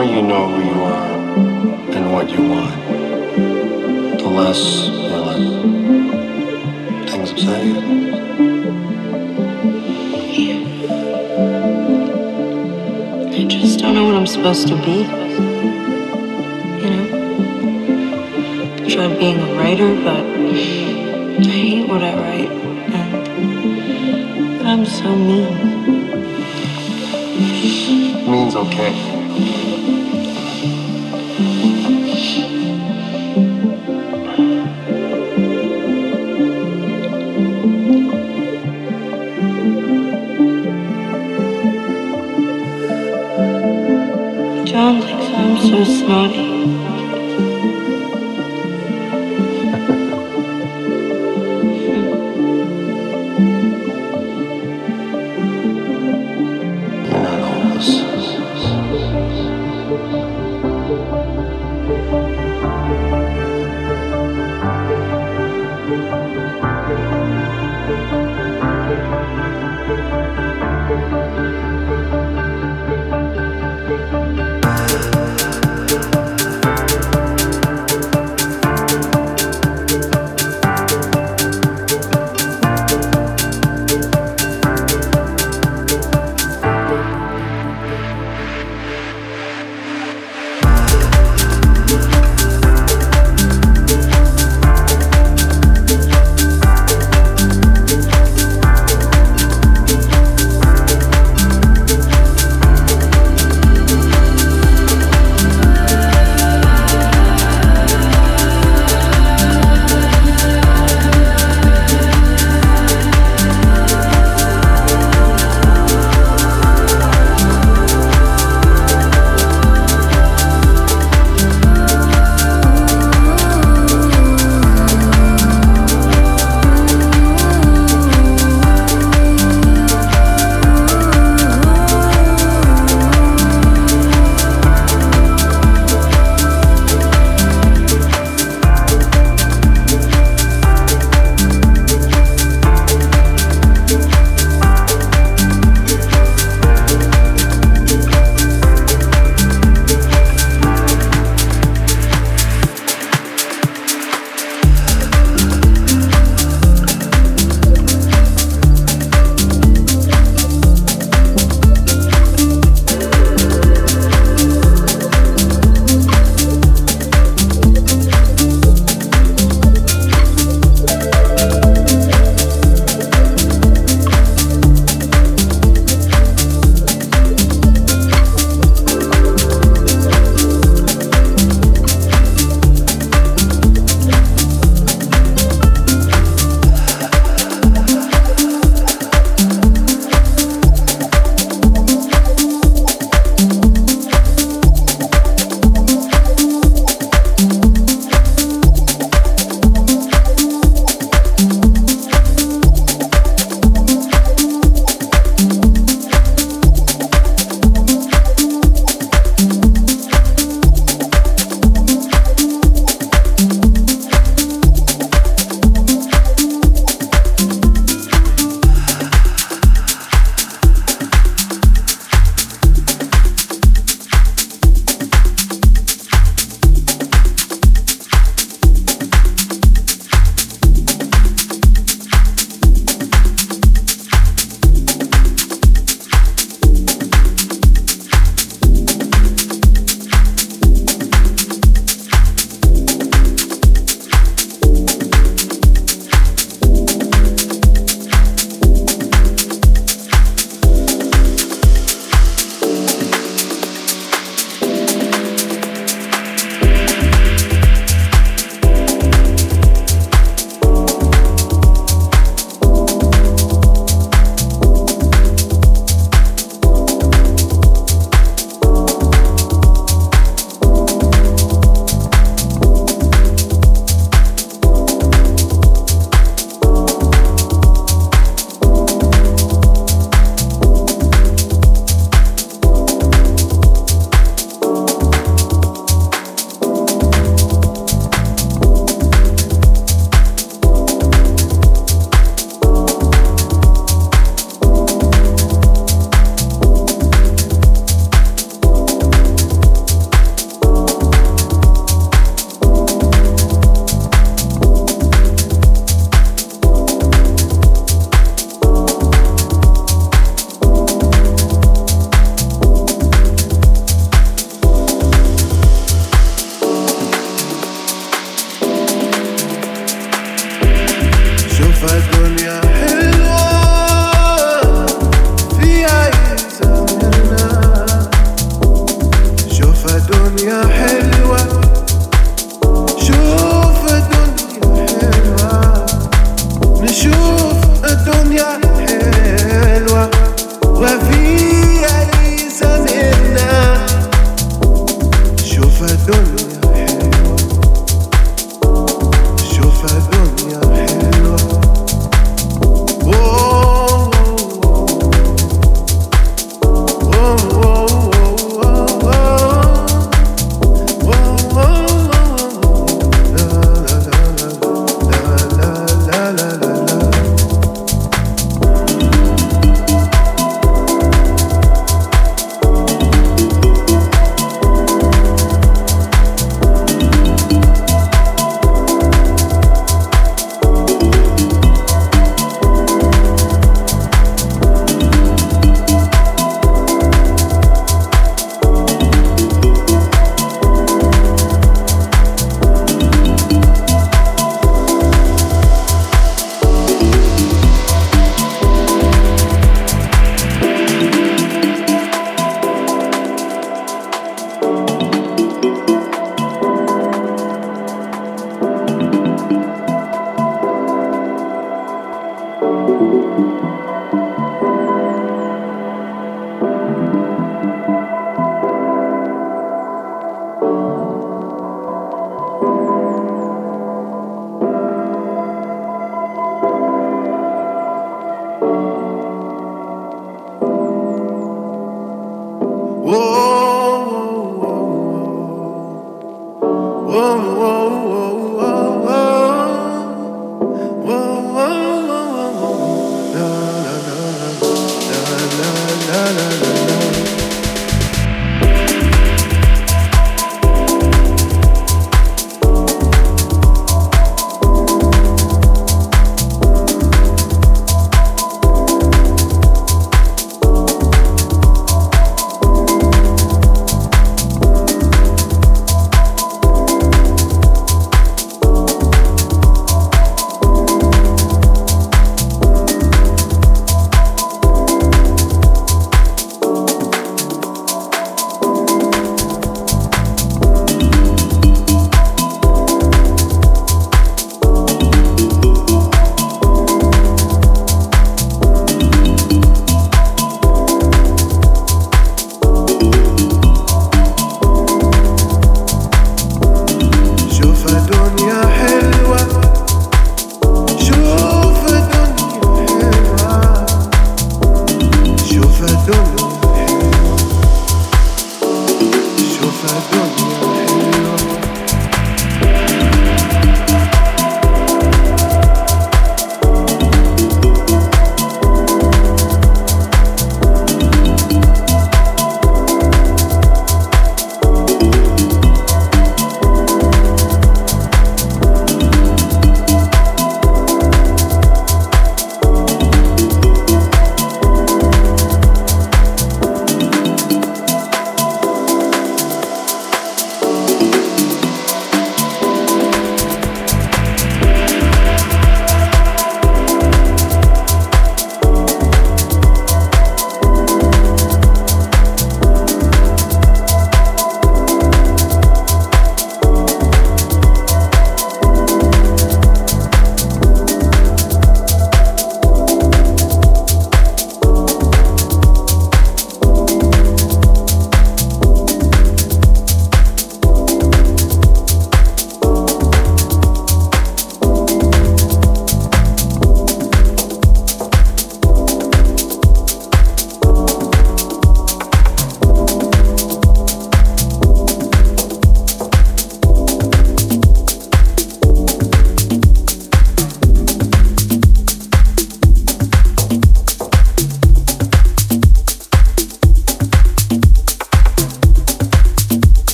more you know who you are and what you want, the less you let things upset you. I just don't know what I'm supposed to be. You know? I tried being a writer, but I hate what I write. And I'm so mean. Means okay. So snotty.